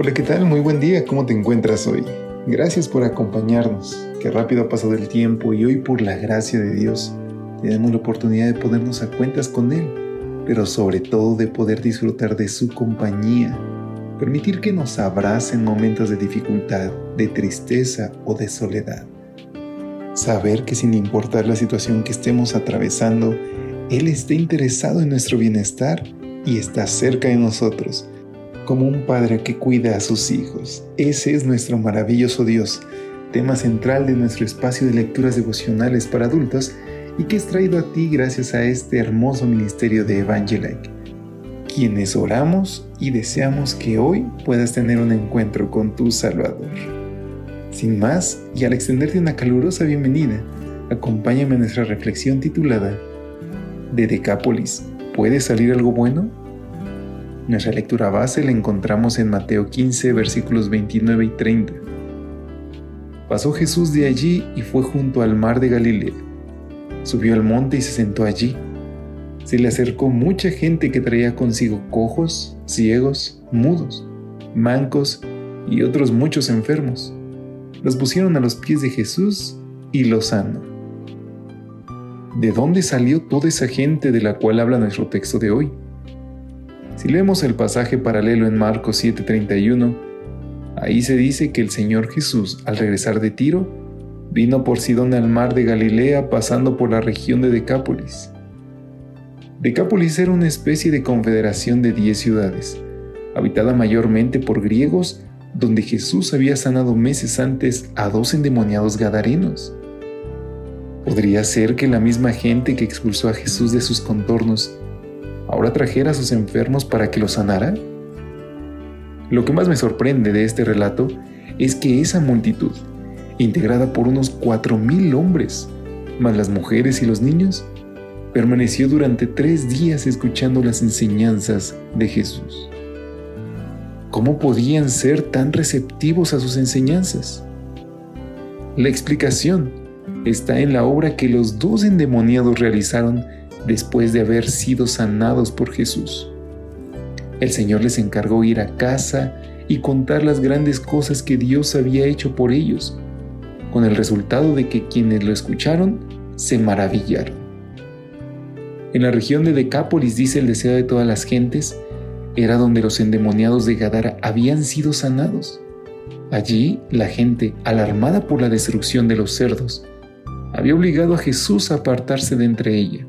Hola, ¿qué tal? Muy buen día, ¿cómo te encuentras hoy? Gracias por acompañarnos, qué rápido ha pasado el tiempo y hoy por la gracia de Dios tenemos la oportunidad de ponernos a cuentas con Él, pero sobre todo de poder disfrutar de su compañía, permitir que nos abrace en momentos de dificultad, de tristeza o de soledad. Saber que sin importar la situación que estemos atravesando, Él está interesado en nuestro bienestar y está cerca de nosotros como un padre que cuida a sus hijos. Ese es nuestro maravilloso Dios, tema central de nuestro espacio de lecturas devocionales para adultos y que es traído a ti gracias a este hermoso ministerio de Evangelike, quienes oramos y deseamos que hoy puedas tener un encuentro con tu Salvador. Sin más, y al extenderte una calurosa bienvenida, acompáñame a nuestra reflexión titulada De Decápolis, ¿puede salir algo bueno? Nuestra lectura base la encontramos en Mateo 15, versículos 29 y 30. Pasó Jesús de allí y fue junto al mar de Galilea. Subió al monte y se sentó allí. Se le acercó mucha gente que traía consigo cojos, ciegos, mudos, mancos y otros muchos enfermos. Los pusieron a los pies de Jesús y los sanó. ¿De dónde salió toda esa gente de la cual habla nuestro texto de hoy? Si leemos el pasaje paralelo en Marcos 7:31, ahí se dice que el Señor Jesús, al regresar de Tiro, vino por Sidón al mar de Galilea pasando por la región de Decápolis. Decápolis era una especie de confederación de 10 ciudades, habitada mayormente por griegos, donde Jesús había sanado meses antes a dos endemoniados gadarenos. ¿Podría ser que la misma gente que expulsó a Jesús de sus contornos ahora trajera a sus enfermos para que los sanara? Lo que más me sorprende de este relato es que esa multitud, integrada por unos cuatro mil hombres, más las mujeres y los niños, permaneció durante tres días escuchando las enseñanzas de Jesús. ¿Cómo podían ser tan receptivos a sus enseñanzas? La explicación está en la obra que los dos endemoniados realizaron después de haber sido sanados por Jesús. El Señor les encargó ir a casa y contar las grandes cosas que Dios había hecho por ellos, con el resultado de que quienes lo escucharon se maravillaron. En la región de Decápolis, dice el deseo de todas las gentes, era donde los endemoniados de Gadara habían sido sanados. Allí, la gente, alarmada por la destrucción de los cerdos, había obligado a Jesús a apartarse de entre ella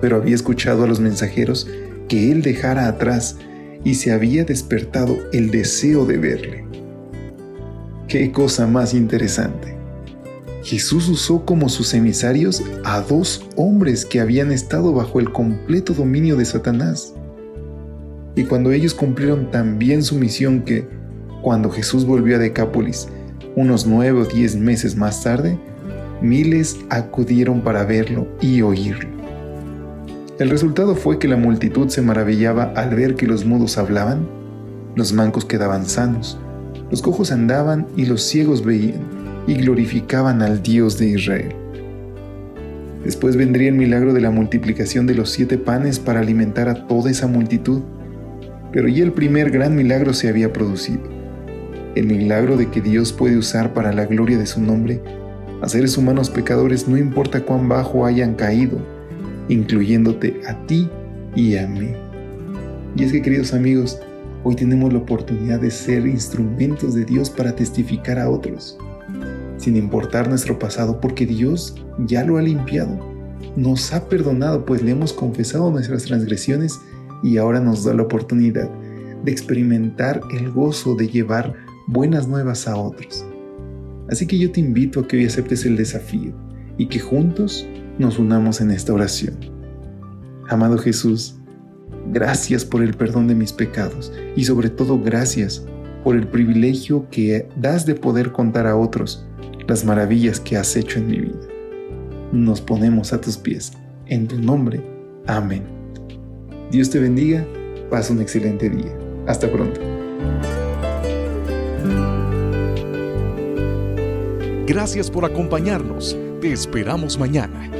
pero había escuchado a los mensajeros que él dejara atrás y se había despertado el deseo de verle. Qué cosa más interesante. Jesús usó como sus emisarios a dos hombres que habían estado bajo el completo dominio de Satanás. Y cuando ellos cumplieron tan bien su misión que, cuando Jesús volvió a Decápolis, unos nueve o diez meses más tarde, miles acudieron para verlo y oírlo. El resultado fue que la multitud se maravillaba al ver que los mudos hablaban, los mancos quedaban sanos, los cojos andaban y los ciegos veían y glorificaban al Dios de Israel. Después vendría el milagro de la multiplicación de los siete panes para alimentar a toda esa multitud, pero ya el primer gran milagro se había producido, el milagro de que Dios puede usar para la gloria de su nombre a seres humanos pecadores no importa cuán bajo hayan caído, incluyéndote a ti y a mí. Y es que queridos amigos, hoy tenemos la oportunidad de ser instrumentos de Dios para testificar a otros, sin importar nuestro pasado, porque Dios ya lo ha limpiado, nos ha perdonado, pues le hemos confesado nuestras transgresiones y ahora nos da la oportunidad de experimentar el gozo de llevar buenas nuevas a otros. Así que yo te invito a que hoy aceptes el desafío y que juntos nos unamos en esta oración. Amado Jesús, gracias por el perdón de mis pecados y sobre todo gracias por el privilegio que das de poder contar a otros las maravillas que has hecho en mi vida. Nos ponemos a tus pies. En tu nombre. Amén. Dios te bendiga. Pasa un excelente día. Hasta pronto. Gracias por acompañarnos. Te esperamos mañana.